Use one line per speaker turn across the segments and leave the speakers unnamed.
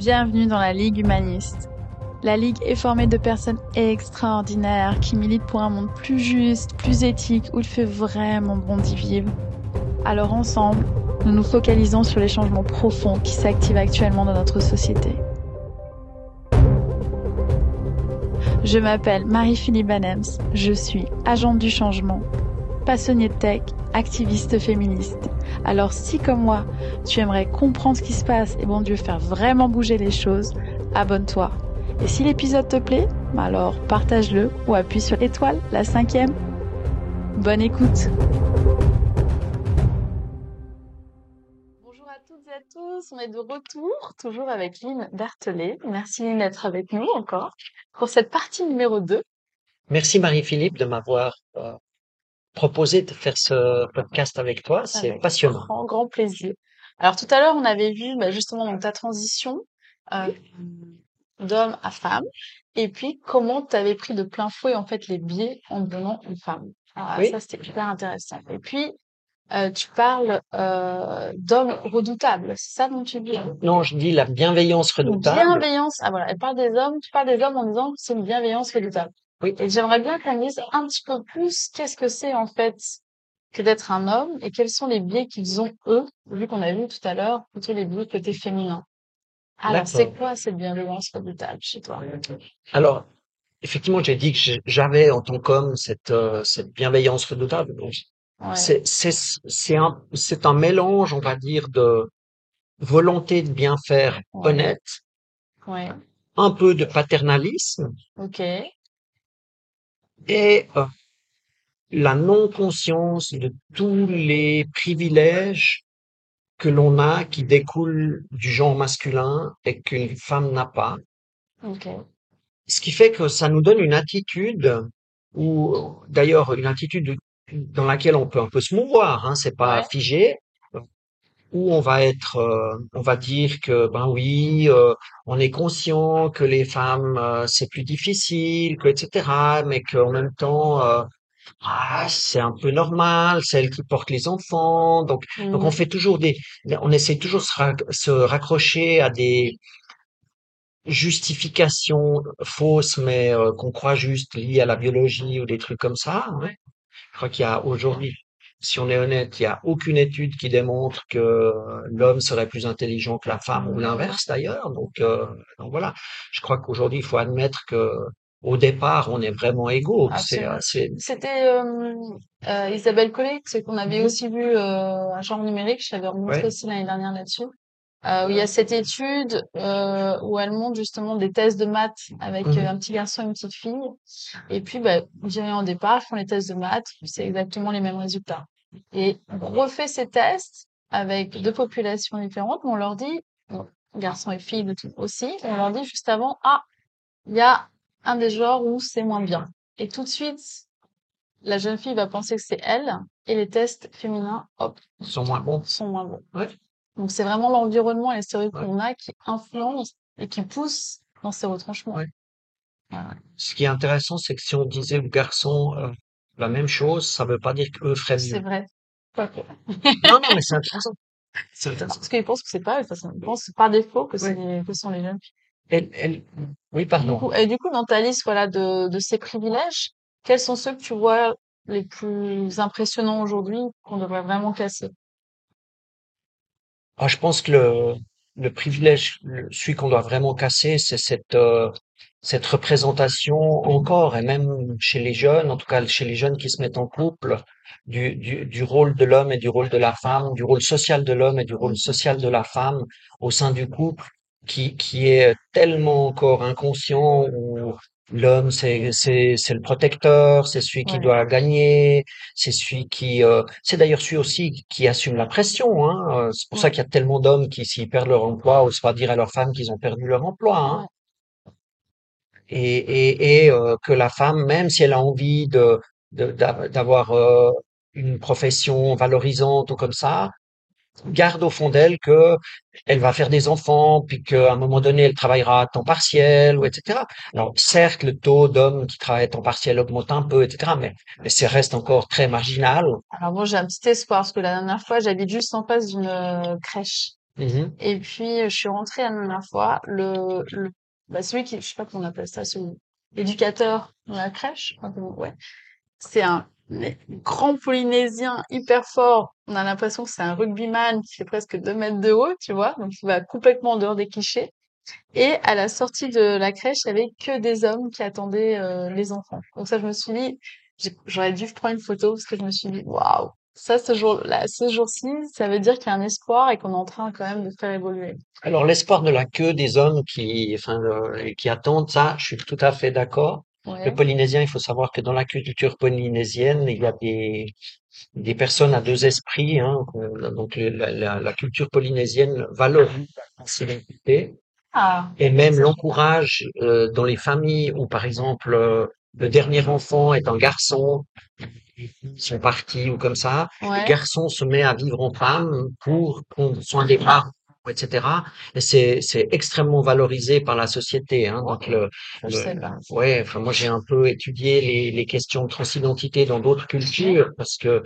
Bienvenue dans la Ligue humaniste. La Ligue est formée de personnes extraordinaires qui militent pour un monde plus juste, plus éthique, où il fait vraiment bon d'y vivre. Alors ensemble, nous nous focalisons sur les changements profonds qui s'activent actuellement dans notre société. Je m'appelle Marie-Philippe Banems, je suis agente du changement, passionnée de tech, activiste féministe. Alors si comme moi, tu aimerais comprendre ce qui se passe et bon Dieu faire vraiment bouger les choses, abonne-toi. Et si l'épisode te plaît, bah alors partage-le ou appuie sur l'étoile, la cinquième. Bonne écoute Bonjour à toutes et à tous, on est de retour, toujours avec Lynn Berthelet. Merci Lynn d'être avec nous encore pour cette partie numéro 2.
Merci Marie-Philippe de m'avoir euh, proposé de faire ce podcast avec toi. C'est
Avec
passionnant.
Grand, grand plaisir. Alors tout à l'heure, on avait vu bah, justement donc, ta transition euh, d'homme à femme, et puis comment tu avais pris de plein fouet en fait les biais en devenant une femme. Alors,
Oui.
Ça, c'était hyper intéressant. Et puis, euh, tu parles euh, d'hommes redoutables, c'est ça dont tu dis?
Non, je dis la bienveillance redoutable.
bienveillance. Ah voilà, elle parle des hommes, tu parles des hommes en disant que c'est une bienveillance redoutable.
Oui.
Et j'aimerais bien qu'on me dise un petit peu plus qu'est-ce que c'est en fait que d'être un homme et quels sont les biais qu'ils ont eux, vu qu'on a vu tout à l'heure plutôt les biais côté féminin. Alors
D'accord.
c'est quoi cette bienveillance redoutable chez toi?
Alors, effectivement, j'ai dit que j'avais en tant qu'homme cette, euh, cette bienveillance redoutable. Donc,
Ouais.
C'est c'est c'est un c'est un mélange, on va dire, de volonté de bien faire
Ouais.
honnête,
Ouais.
un peu de paternalisme
Ok.
Et euh, la non-conscience de tous les privilèges que l'on a qui découlent du genre masculin et qu'une femme n'a pas. Ce qui fait que ça nous donne une attitude ou d'ailleurs une attitude dans laquelle on peut un peu se mouvoir, hein, c'est pas
Ouais.
figé, où on va être, euh, on va dire que ben oui, euh, on est conscient que les femmes euh, c'est plus difficile, que etc. Mais qu'en même temps, ah, c'est un peu normal, c'est elles qui portent les enfants, donc donc on
Mhm.
fait toujours des, on essaie toujours de se, rac- se raccrocher à des justifications fausses, mais qu'on croit juste liées à la biologie ou des trucs comme ça. ouais. Je crois qu'il y a aujourd'hui, si on est honnête, il y a aucune étude qui démontre que l'homme serait plus intelligent que la femme ou l'inverse d'ailleurs. Donc, euh, donc voilà. Je crois qu'aujourd'hui, il faut admettre que au départ, on est vraiment égaux.
Absolument.
euh,
C'était euh, euh, Isabelle Collet, c'est qu'on avait
Mhm.
aussi vu euh, un genre numérique, je t'avais remontré
Ouais.
aussi l'année dernière là-dessus. Euh, où il y a cette étude euh, où elle montre justement des tests de maths avec euh, un petit garçon et une petite fille. Et puis, bah, dirais en départ, ils font les tests de maths, c'est exactement les mêmes résultats. Et on refait ces tests avec deux populations différentes, mais on leur dit, bon, garçons et filles aussi, on leur dit juste avant, ah, il y a un des genres où c'est moins bien. Et tout de suite, la jeune fille va penser que c'est elle, et les tests féminins, hop,
sont moins bons.
sont moins bons.
Ouais.
Donc c'est vraiment l'environnement et les stéréotypes
Ouais.
qu'on a qui influencent et qui poussent dans ces retranchements.
Ouais.
Voilà.
Ce qui est intéressant, c'est que si on disait aux garçons euh, la même chose, ça veut pas dire qu'eux feraient
C'est
mieux.
vrai. Quoique.
Non, non, mais c'est intéressant. C'est intéressant.
Parce qu'ils pensent que c'est pas, eux, ils pensent par défaut que c'est
Ouais.
que sont les jeunes filles.
Elle, elle, oui,
Du
pardon.
coup, et du coup, dans ta liste, voilà, de, de ces privilèges, quels sont ceux que tu vois les plus impressionnants aujourd'hui qu'on devrait vraiment casser?
Ah, je pense que le, le privilège, celui qu'on doit vraiment casser, c'est cette, euh, cette représentation encore, et même chez les jeunes, en tout cas chez les jeunes qui se mettent en couple, du, rôle de l'homme et du rôle de la femme, du rôle social de l'homme et du rôle social de la femme au sein du couple, qui, qui est tellement encore inconscient, où l'homme, c'est, c'est, c'est le protecteur, c'est celui qui
Ouais.
doit gagner, c'est celui qui, euh, c'est d'ailleurs celui aussi qui assume la pression. Hein. Euh, C'est pour ça qu'il y a tellement d'hommes qui, s'ils perdent leur emploi, osent pas dire à leurs femmes qu'ils ont perdu leur emploi. Hein.
Ouais.
Et, et, et euh, que la femme, même si elle a envie de, de- d'a- d'avoir euh, une profession valorisante ou comme ça, garde au fond d'elle que elle va faire des enfants, puis qu'à un moment donné, elle travaillera à temps partiel, ou etc. Alors, certes, le taux d'hommes qui travaillent à temps partiel augmente un peu, etc., mais, mais ça reste encore très marginal.
Alors bon, j'ai un petit espoir parce que la dernière fois, j'habite juste en face d'une euh, crèche.
Mhm.
Et puis, je suis rentrée la dernière fois, le, le, bah, celui qui, je sais pas comment on appelle ça, celui, l'éducateur dans la crèche, ouais. C'est un grand Polynésien hyper fort. On a l'impression que c'est un rugbyman qui fait presque deux mètres de haut, tu vois. Donc, il va complètement en dehors des clichés. Et à la sortie de la crèche, il y avait que des hommes qui attendaient euh, les enfants. Donc ça, je me suis dit, j'aurais dû prendre une photo parce que je me suis dit, waouh, ça, ce jour-là, ce jour-ci, ça veut dire qu'il y a un espoir et qu'on est en train quand même de faire évoluer.
Alors, l'espoir de la queue des hommes qui, enfin, euh, qui attendent ça, je suis tout à fait d'accord. Le polynésien, il faut savoir que dans la culture polynésienne, il y a des, des personnes à deux esprits. Hein, qu'on- donc, la, la- la culture polynésienne valorise la sensibilité
Ah,
et même l'encourage euh, dans les familles où, par exemple, euh, le dernier enfant est un garçon, filles sont parties ou comme ça, le
ouais,
garçon se met à vivre en femme pour prendre soin des parents, etc. Et c'est c'est extrêmement valorisé par la société. Hein. Donc le,
je
le
sais pas.
ouais, enfin moi j'ai un peu étudié les les questions de transidentité dans d'autres cultures parce que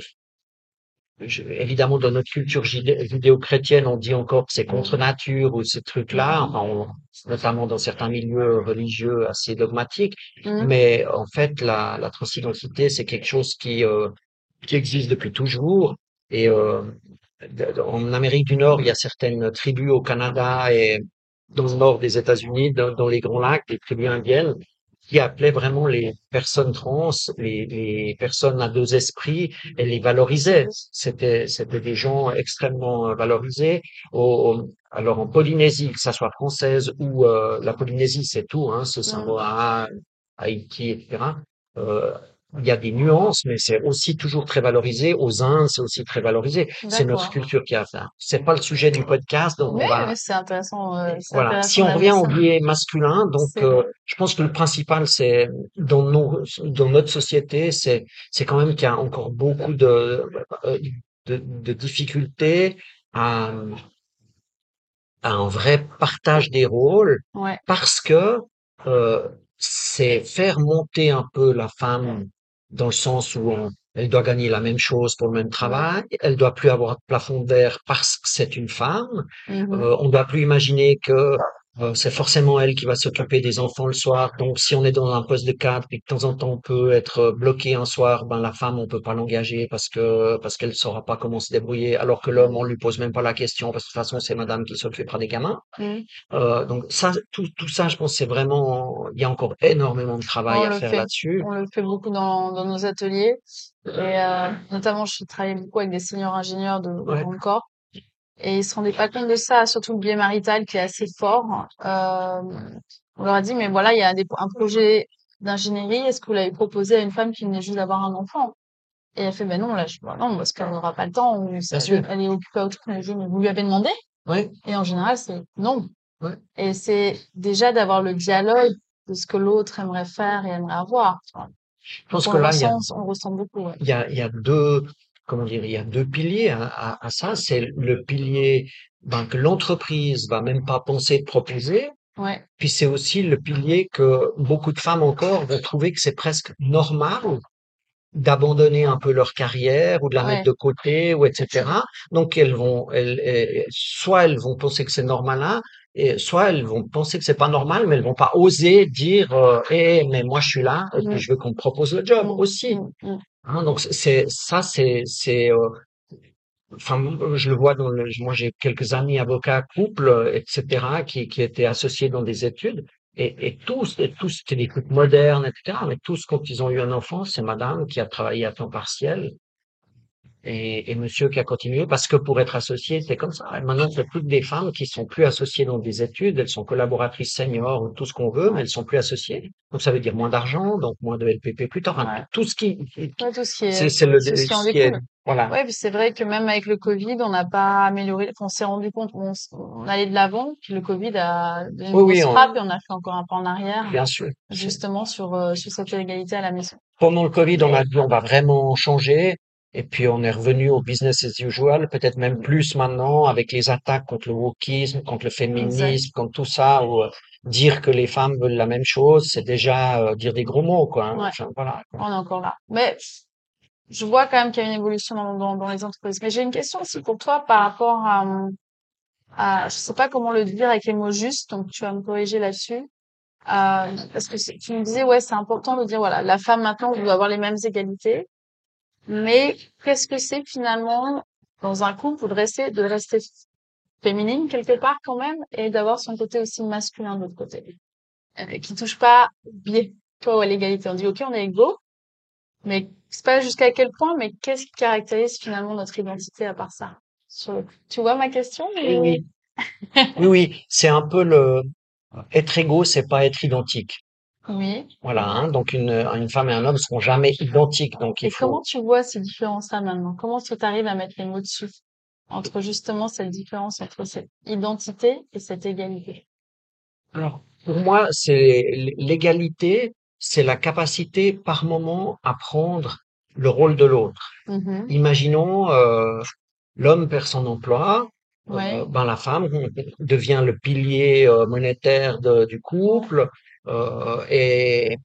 je- évidemment, dans notre culture judé- judéo-chrétienne, on dit encore que c'est contre nature ou ces trucs-là, enfin, on- notamment dans certains milieux religieux assez dogmatiques.
Mhm.
Mais en fait, la, la transidentité, c'est quelque chose qui, euh, qui existe depuis toujours. Et euh, en Amérique du Nord, il y a certaines tribus au Canada et dans le nord des États-Unis, dans, dans les Grands Lacs, des tribus indiennes, qui appelaient vraiment les personnes trans, les, les personnes à deux esprits, et les valorisaient. C'était, c'était des gens extrêmement euh, valorisés. Au, au- alors en Polynésie, que ça soit française ou euh, la Polynésie, c'est tout, hein, ce. Samoa, Haïti, etc. Euh, il y a des nuances, mais c'est aussi toujours très valorisé. Aux Indes, c'est aussi très valorisé. C'est notre culture qui a ça. C'est pas le sujet du podcast, donc on va
c'est intéressant, euh,
voilà. Si on revient au biais masculin, donc euh, je pense que le principal, c'est dans nos, dans notre société, c'est c'est quand même qu'il y a encore beaucoup de euh, de, de difficultés à, à un vrai partage des rôles
Ouais.
parce que euh, c'est faire monter un peu la femme dans le sens où on- elle doit gagner la même chose pour le même travail, elle doit plus avoir de plafond verre parce que c'est une femme,
Mhm.
euh, on doit plus imaginer que euh, c'est forcément elle qui va s'occuper des enfants le soir. Donc, si on est dans un poste de cadre et que de temps en temps on peut être euh, bloqué un soir, ben la femme on peut pas l'engager parce que parce qu'elle saura pas comment se débrouiller. Alors que l'homme on lui pose même pas la question parce que de toute façon c'est Madame qui s'occupera des gamins.
Mhm.
Euh, donc ça, tout tout ça, je pense c'est vraiment il y a encore énormément de travail
On
à faire là-dessus.
On le fait beaucoup dans, dans nos ateliers. Et euh, notamment, je travaillais beaucoup avec des seniors ingénieurs de, de
Ouais.
grand corps. Et ils se rendaient pas compte de ça, surtout le biais marital qui est assez fort. Euh, on leur a dit, mais voilà, il y a des, un projet d'ingénierie. Est-ce que vous l'avez proposé à une femme qui venait juste d'avoir un enfant? Et elle fait, ben non, là, je, bah non, parce qu'elle n'aura pas le temps, ou
Bien
elle, est occupée à autre chose. Vous lui avez demandé?
Ouais.
Et en général, c'est non.
Ouais.
Et c'est déjà d'avoir le dialogue de ce que l'autre aimerait faire et aimerait avoir.
Je pense
on
que là, il y a
ressent, on ressent beaucoup, ouais.
il y a, il y a deux, comment dire, il y a deux piliers à, à, à ça. C'est le pilier ben, que l'entreprise va même pas penser de proposer.
Ouais,
Puis c'est aussi le pilier que beaucoup de femmes encore vont trouver que c'est presque normal d'abandonner un peu leur carrière ou de la mettre de côté ou etc. Donc elles vont, elles, elles- soit elles vont penser que c'est normal là, et soit elles vont penser que c'est pas normal, mais elles vont pas oser dire, euh, Eh, mais moi je suis là et puis je veux qu'on me propose le job
mm,
aussi.
mm, mm.
Hein, donc c'est ça, c'est c'est euh, enfin moi, je le vois dans le, moi j'ai quelques amis avocats couples euh, etc qui qui étaient associés dans des études et, et tous et tous c'était des couples modernes etc mais tous quand ils ont eu un enfant c'est madame qui a travaillé à temps partiel et, et monsieur qui a continué parce que pour être associé, c'est comme ça. Et maintenant, c'est plus que des femmes qui sont plus associées dans des études, elles sont collaboratrices seniors ou tout ce qu'on veut, mais elles sont plus associées. Donc ça veut dire moins d'argent, donc moins de LPP plus tard.
Ouais.
tout ce qui,
Ouais, tout ce qui est,
c'est le,
ce qui en
est, voilà.
Ouais, puis c'est vrai que même avec le Covid, on n'a pas amélioré, enfin, on s'est rendu compte, on, allait de l'avant, puis le Covid a donné une
Oui, oui,
grosse
on-
frappe et on a fait encore un pas en arrière,
bien sûr.
justement sur, euh, sur cette inégalité à la maison.
Pendant le Covid, on a dit on va vraiment changer. Et puis on est revenu au business as usual, peut-être même plus maintenant avec les attaques contre le wokisme, contre le
Exact.
féminisme, contre tout ça, où euh, dire que les femmes veulent la même chose, c'est déjà euh, dire des gros mots, quoi. hein.
Ouais.
Enfin, voilà.
On est encore là. Mais je vois quand même qu'il y a une évolution dans, dans, dans les entreprises. Mais j'ai une question aussi pour toi par rapport à, à, je sais pas comment le dire avec les mots justes, donc tu vas me corriger là-dessus. Euh, parce que tu me disais, ouais, c'est important de dire, voilà, la femme maintenant doit avoir les mêmes égalités. Mais qu'est-ce que c'est finalement dans un couple de rester, de rester féminine quelque part quand même et d'avoir son côté aussi masculin de l'autre côté, euh, qui touche pas bien, toi, à l'égalité. On dit, ok, on est égaux, mais c'est pas jusqu'à quel point, mais qu'est-ce qui caractérise finalement notre identité à part ça? Sur Tu vois ma question?
Oui,
ou-
oui, oui, oui, c'est un peu le être égaux, c'est pas être identique.
Oui.
Voilà, hein, donc une, une femme et un homme seront jamais identiques, donc il
Et comment tu vois ces différences-là maintenant? Comment tu arrives à mettre les mots dessus? Entre justement cette différence entre cette identité et cette égalité?
Alors, pour moi, c'est l'égalité, c'est la capacité par moment à prendre le rôle de l'autre.
Mhm.
Imaginons euh, l'homme perd son emploi, euh,
Ouais.
ben la femme devient le pilier euh, monétaire de- du couple euh, et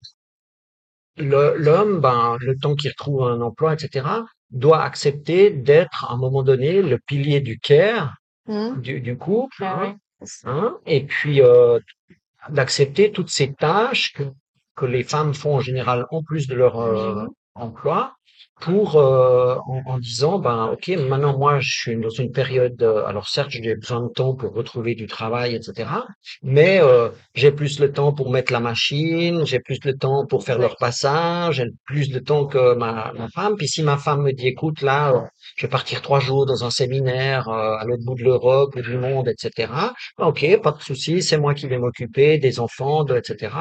l'homme, ben le temps qu'il retrouve un emploi, etc., doit accepter d'être à un moment donné le pilier du care
Mhm.
du, du couple,
Ah
hein,
oui.
hein, et puis euh, d'accepter toutes ces tâches que, que les femmes font en général en plus de leur euh, emploi pour euh, en, en disant ben ok maintenant moi je suis dans une période euh, alors certes j'ai besoin de temps pour retrouver du travail etc mais euh, j'ai plus le temps pour mettre la machine j'ai plus le temps pour faire le
Exact.
repassage j'ai plus de temps que ma, ma femme puis si ma femme me dit écoute là euh, je vais partir trois jours dans un séminaire euh, à l'autre bout de l'Europe ou du monde etc Ok, pas de souci, c'est moi qui vais m'occuper des enfants, de, etc.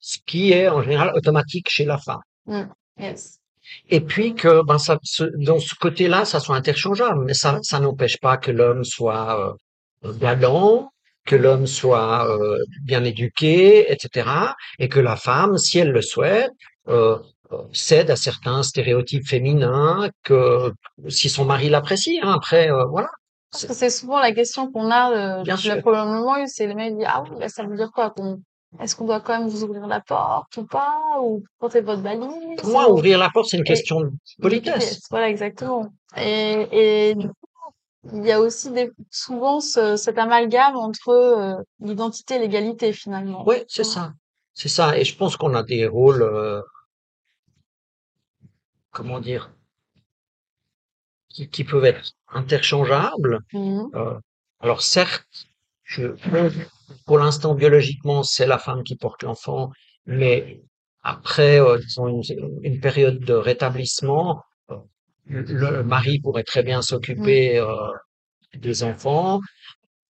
Ce qui est en général automatique chez la femme.
Mhm. Yes.
Et puis que ben ça, ce- dans ce côté-là, ça soit interchangeable, mais ça, ça n'empêche pas que l'homme soit euh, galant, que l'homme soit euh, bien éduqué, etc. Et que la femme, si elle le souhaite, euh, euh, cède à certains stéréotypes féminins, que si son mari l'apprécie, hein, après, euh, voilà.
Parce que c'est souvent la question qu'on a, euh,
Bien
le
sûr.
probablement eu, c'est le mec dit, ah oui, ça veut dire quoi? qu'on- Est-ce qu'on doit quand même vous ouvrir la porte ou pas? Ou porter votre valise?
Pour moi,
ou-
ouvrir la porte, c'est une
Et-
question de politesse.
Voilà, exactement. Et, et du coup, il y a aussi des, souvent ce, cet amalgame entre euh, l'identité et l'égalité finalement.
Ouais, c'est ça. C'est ça. Et je pense qu'on a des rôles, euh, comment dire, qui, qui peuvent être interchangeables.
Mhm.
Euh, alors certes, je, pour l'instant, biologiquement, c'est la femme qui porte l'enfant, mais après, euh, disons, une, une période de rétablissement, euh, le mari pourrait très bien s'occuper euh, des enfants.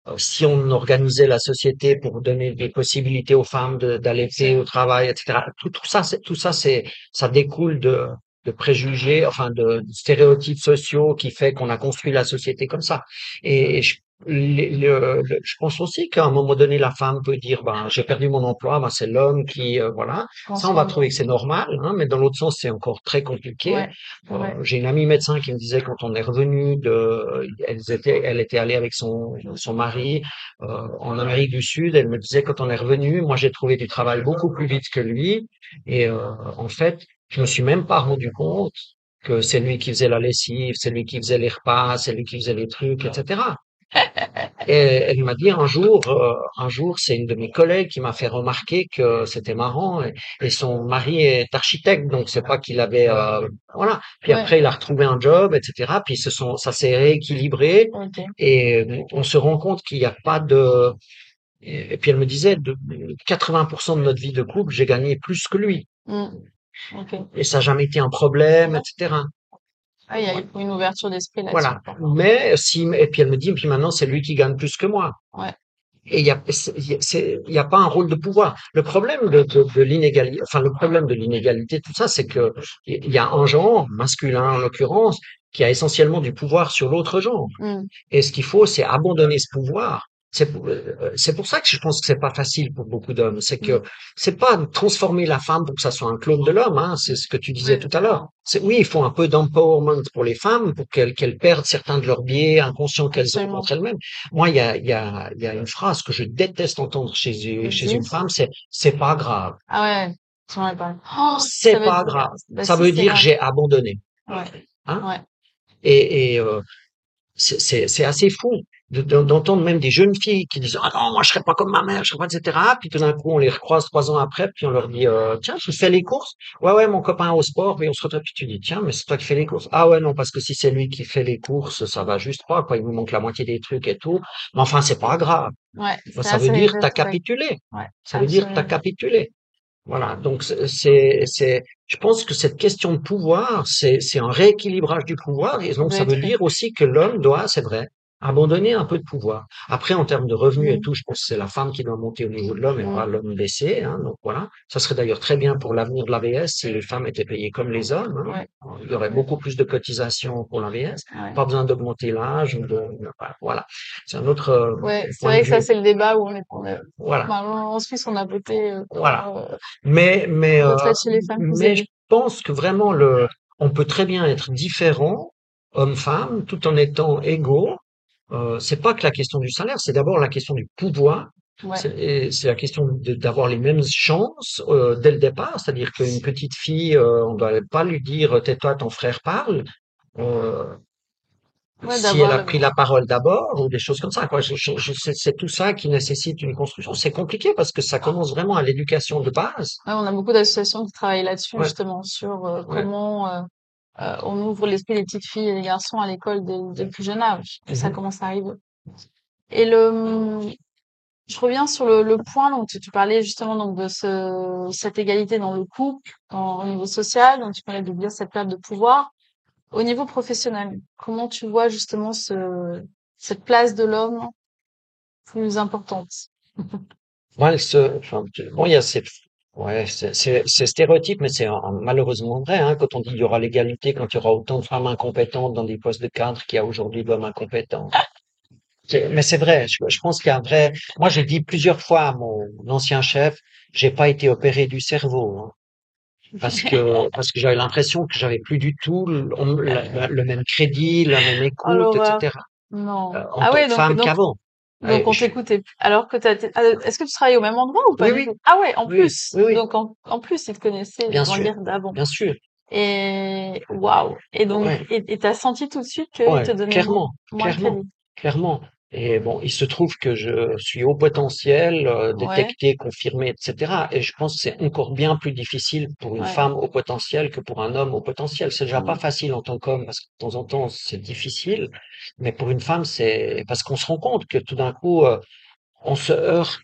Euh, Si on organisait la société pour donner des possibilités aux femmes d'allaiter au travail, etc. Tout, tout ça, tout ça, c'est ça découle de, de préjugés, enfin de, de stéréotypes sociaux qui fait qu'on a construit la société comme ça. Et je, les- le- le- je pense aussi qu'à un moment donné, la femme peut dire, ben j'ai perdu mon emploi, ben c'est l'homme qui, euh, voilà. Ça, on va trouver que c'est normal, hein, mais dans l'autre sens, c'est encore très compliqué.
Ouais,
Euh,
ouais.
j'ai une amie médecin qui me disait quand on est revenu de, elle était, elle était allée avec son son mari euh, en Amérique du Sud. Elle me disait quand on est revenu, moi j'ai trouvé du travail beaucoup plus vite que lui, et euh, en fait, je me suis même pas rendu compte que c'est lui qui faisait la lessive, c'est lui qui faisait les repas, c'est lui qui faisait les trucs, etc. Et elle m'a dit un jour, euh, un jour, c'est une de mes collègues qui m'a fait remarquer que c'était marrant. Et, et son mari est architecte, donc c'est pas qu'il avait, euh, voilà. Puis
Ouais.
après, il a retrouvé un job, etc. Puis ce sont, ça s'est rééquilibré. Et euh, on se rend compte qu'il n'y a pas de. Et puis elle me disait, de 80% de notre vie de couple, j'ai gagné plus que lui.
Mm. Ok.
Et ça n'a jamais été un problème, etc.
Ah, il y a eu une ouverture d'esprit là-dessus.
Voilà. Mais si, et puis elle me dit, puis maintenant c'est lui qui gagne plus que moi.
Ouais.
Et il y a, a pas un rôle de pouvoir. Le problème de, de, de l'inégalité, enfin le problème de l'inégalité, tout ça, c'est que il y a un genre masculin en l'occurrence qui a essentiellement du pouvoir sur l'autre genre.
Mm.
Et ce qu'il faut, c'est abandonner ce pouvoir. C'est pour, euh, c'est pour ça que je pense que c'est pas facile pour beaucoup d'hommes. C'est que c'est pas transformer la femme pour que ça soit un clone de l'homme. Hein, c'est ce que tu disais tout à l'heure. C'est oui, il faut un peu d'empowerment pour les femmes pour qu'elles qu'elles perdent certains de leurs biais inconscients qu'elles ont contre elles-mêmes. Moi, il y a, il y a, il y a une phrase que je déteste entendre chez chez une femme, c'est c'est pas grave.
Ah ouais. Oh,
C'est
veut
pas grave.
bah
ça
si,
veut dire
grave.
j'ai abandonné.
Ouais.
Hein?
Ouais.
Et, et euh, c'est c'est c'est assez fou d'entendre même des jeunes filles qui disent ah non moi je serais pas comme ma mère je serais pas etc puis tout d'un coup on les recroise trois ans après puis on leur dit euh, tiens tu fais les courses ouais ouais mon copain au sport et on se retrouve puis tu dis tiens mais c'est toi qui fais les courses ah ouais non parce que si c'est lui qui fait les courses ça va juste pas quoi. Il vous manque la moitié des trucs et tout. Mais enfin c'est pas grave.
Ouais,
ça veut dire t'as capitulé
Ouais,
ça veut dire t'as capitulé voilà, donc c'est, c'est, je pense que cette question de pouvoir, c'est, c'est un rééquilibrage du pouvoir, et donc ça veut dire aussi que l'homme doit, c'est vrai, abandonner un peu de pouvoir. Après, en termes de revenus et
Mm,
tout, je pense que c'est la femme qui doit monter au niveau de l'homme et pas
mm,
l'homme baisser, hein, donc voilà. Ça serait d'ailleurs très bien pour l'avenir de l'AVS si les femmes étaient payées comme les hommes,
ouais,
hein. Il y aurait beaucoup plus de cotisations pour l'AVS,
ouais.
pas besoin d'augmenter l'âge, de, voilà. C'est un autre euh,
Ouais, c'est vrai que ça, c'est le débat où on est, on est,
Voilà.
bah, en Suisse, on a voté euh,
Voilà.
euh,
Mais, mais, euh,
retraite chez les femmes plus
mais je pense que vraiment le, on peut très bien être différent, homme-femme, tout en étant égaux. Euh, c'est pas que la question du salaire, c'est d'abord la question du pouvoir.
Ouais.
C'est et c'est la question d'avoir les mêmes chances euh, dès le départ, c'est-à-dire qu'une petite fille, euh, on doit pas lui dire tais-toi, ton frère parle. Euh,
Ouais,
si elle a pris la parole d'abord ou des choses comme ça, quoi. Je, je- je- c'est tout ça qui nécessite une construction. C'est compliqué parce que ça commence vraiment à l'éducation de base.
ouais, on a beaucoup d'associations qui travaillent là-dessus,
Ouais,
justement, sur euh, comment euh, euh, on ouvre l'esprit des petites filles et des garçons à l'école dès, dès le plus jeune âge. Ça
Mhm.
commence à arriver. Et le, je reviens sur le, le point dont tu, tu parlais justement donc de ce, cette égalité dans le couple, dans, au niveau social, dont tu parlais de bien cette perte de pouvoir. Au niveau professionnel, comment tu vois justement ce, cette place de l'homme plus importante?
Moi, elle se, enfin, tu- bon, il y a cette, ouais, c'est stéréotype, mais c'est malheureusement vrai, hein, quand on dit qu'il y aura l'égalité, quand il y aura autant de femmes incompétentes dans des postes de cadre qu'il y a aujourd'hui d'hommes incompétents. Mais c'est vrai, je, je pense qu'il y a un vrai, moi, j'ai dit plusieurs fois à mon ancien chef, j'ai pas été opéré du cerveau, hein, parce que, parce que j'avais l'impression que j'avais plus du tout le, même crédit, la même
Oh
écoute, etc.,
Non.
euh, en
Ah
tant
ouais,
que
donc,
femme qu'avant.
Donc on
je-
t'écoutait. Alors que t'as, ah, est-ce que tu travailles au même endroit ou pas
oui, oui?
Ah ouais, en
oui,
plus.
oui, oui,
Donc en, en plus, ils te connaissaient,
bien sûr,
d'avant.
bien sûr,
Et waouh. Et donc,
ouais.
et t'as senti tout de suite qu'ils te donnaient
clairement,
moins
clairement,
crédit?
clairement. Et bon, il se trouve que je suis haut potentiel, euh,
Ouais,
détecté, confirmé, etc. Et je pense que c'est encore bien plus difficile pour une
ouais.
femme au potentiel que pour un homme au potentiel. C'est déjà pas
Mm.
facile en tant qu'homme parce que de temps en temps c'est difficile, mais pour une femme c'est parce qu'on se rend compte que tout d'un coup euh, on se heurte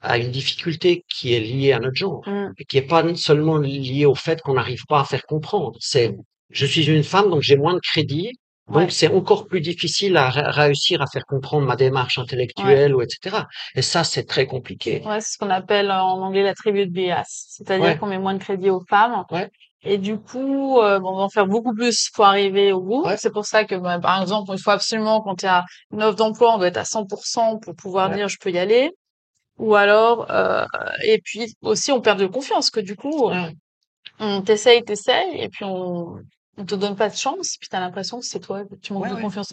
à une difficulté qui est liée à notre genre
Mm.
et qui est pas seulement liée au fait qu'on n'arrive pas à faire comprendre. C'est je suis une femme donc j'ai moins de crédit, donc
Ouais,
c'est encore plus difficile à ré- réussir à faire comprendre ma démarche
ouais.
intellectuelle ou etc. Et ça c'est très compliqué.
Ouais, c'est ce qu'on appelle en anglais la tribu de bias. C'est-à-dire
Ouais,
qu'on met moins de crédit aux femmes.
ouais,
Et du coup, euh, on va en faire beaucoup plus pour arriver au bout. C'est pour ça que, bah, par exemple, il faut absolument, quand il y a une offre d'emploi, on doit être à 100% pour pouvoir dire je peux y aller. Ou alors, euh, et puis aussi, on perd de confiance, que du coup, on t'essaye, t'essaye, et puis on, on te donne pas de chance, puis t'as l'impression que c'est toi, tu manques
ouais,
de
ouais,
confiance.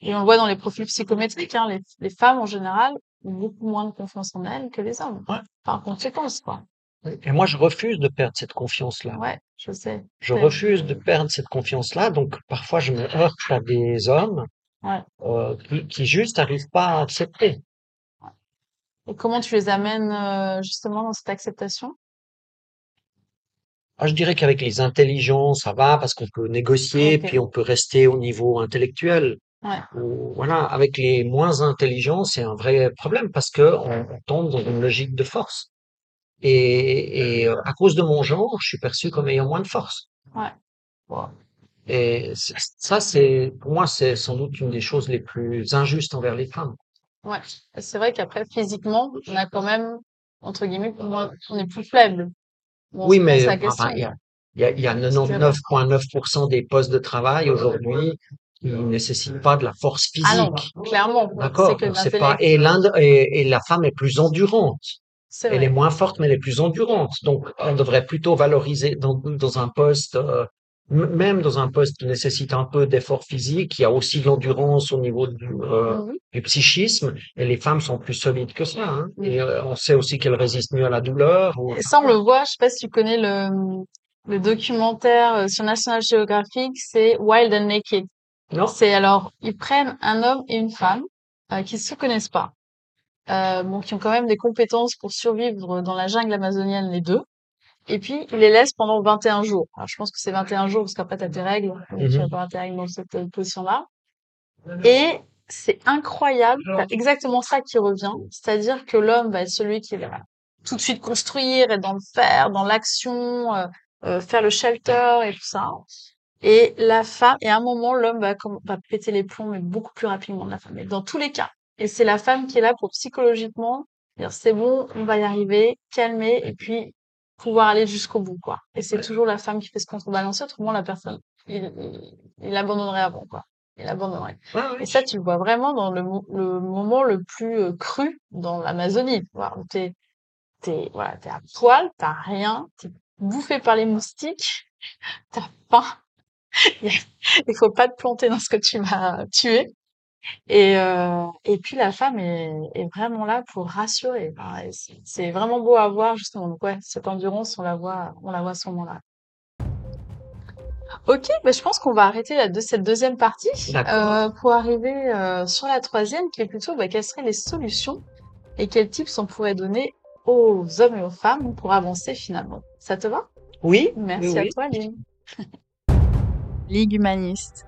Et on le voit dans les profils psychométriques, hein, les, les femmes en général ont beaucoup moins de confiance en elles que les hommes.
ouais.
Par conséquence, quoi.
Et moi je refuse de perdre cette confiance-là.
Ouais, je sais.
Je refuse de perdre cette confiance-là, donc parfois je me heurte à des hommes
Ouais.
euh, qui, qui juste n'arrivent pas à accepter.
Et comment tu les amènes euh, justement dans cette acceptation?
Ah, je dirais qu'avec les intelligents, ça va parce qu'on peut négocier, puis on peut rester au niveau intellectuel.
Ouais.
Ou, voilà, avec les moins intelligents, c'est un vrai problème parce que on, on tombe dans une logique de force. Et, et à cause de mon genre, je suis perçu comme ayant moins de force.
Ouais.
Voilà. Et ça, c'est pour moi, c'est sans doute une des choses les plus injustes envers les femmes.
Ouais. C'est vrai qu'après, physiquement, on a quand même, entre guillemets, moins- on est plus faible. On
Oui, mais enfin, il y a, il y a, il y a
Si tu veux pas.
99,9% des postes de travail aujourd'hui qui ne nécessitent pas de la force
Ah non,
physique.
clairement,
D'accord? C'est pas, et l'Inde, et, et la femme est plus endurante. Elle est moins forte, mais elle est plus endurante. Donc, on devrait plutôt valoriser dans, dans un poste, euh, même dans un poste qui nécessite un peu d'effort physique, il y a aussi de l'endurance au niveau du, euh, du psychisme, et les femmes sont plus solides que ça. Hein. Et euh, on sait aussi qu'elles résistent mieux à la douleur. Ou,
Et ça, on le voit, je sais pas si tu connais le, le documentaire euh, sur National Geographic, c'est Wild and Naked.
Non?
C'est alors, ils prennent un homme et une femme euh, qui se connaissent pas, euh, bon, qui ont quand même des compétences pour survivre dans la jungle amazonienne, les deux. Et puis, ils les laissent pendant 21 jours. Alors, je pense que c'est 21 jours parce qu'après, t'as tes règles. Donc, tu vas pas règles dans cette euh, position-là. Et c'est incroyable. T'as exactement ça qui revient. C'est-à-dire que l'homme va être celui qui va tout de suite construire, être dans le faire, dans l'action, euh, euh, faire le shelter et tout ça. Et la femme, et à un moment, l'homme va, va péter les plombs, mais beaucoup plus rapidement que la femme. Mais dans tous les cas. Et c'est la femme qui est là pour psychologiquement dire c'est bon, on va y arriver, calmer, et puis pouvoir aller jusqu'au bout, quoi. Et c'est toujours la femme qui fait ce contrebalancer, autrement la personne, il, il, il abandonnerait avant, quoi. Il abandonnerait.
Ouais,
Et ça, tu le vois vraiment dans le, mo- le moment le plus euh, cru dans l'Amazonie, t'es, t'es, voilà, t'es à poil, t'as rien, t'es bouffé par les moustiques, t'as faim, il faut pas te planter dans ce que tu vas tuer. Et, euh, et puis la femme est, est vraiment là pour rassurer. Enfin, c'est vraiment beau à voir justement. Donc ouais, cette endurance, on la voit, on la voit à ce moment-là. Ok, bah je pense qu'on va arrêter de cette deuxième partie euh, pour arriver euh, sur la troisième, qui est plutôt bah, quelles seraient les solutions et quels tips on pourrait donner aux hommes et aux femmes pour avancer finalement. Ça te va?
Oui, oui,
Merci à
oui.
toi, Lynn. Ligue humaniste.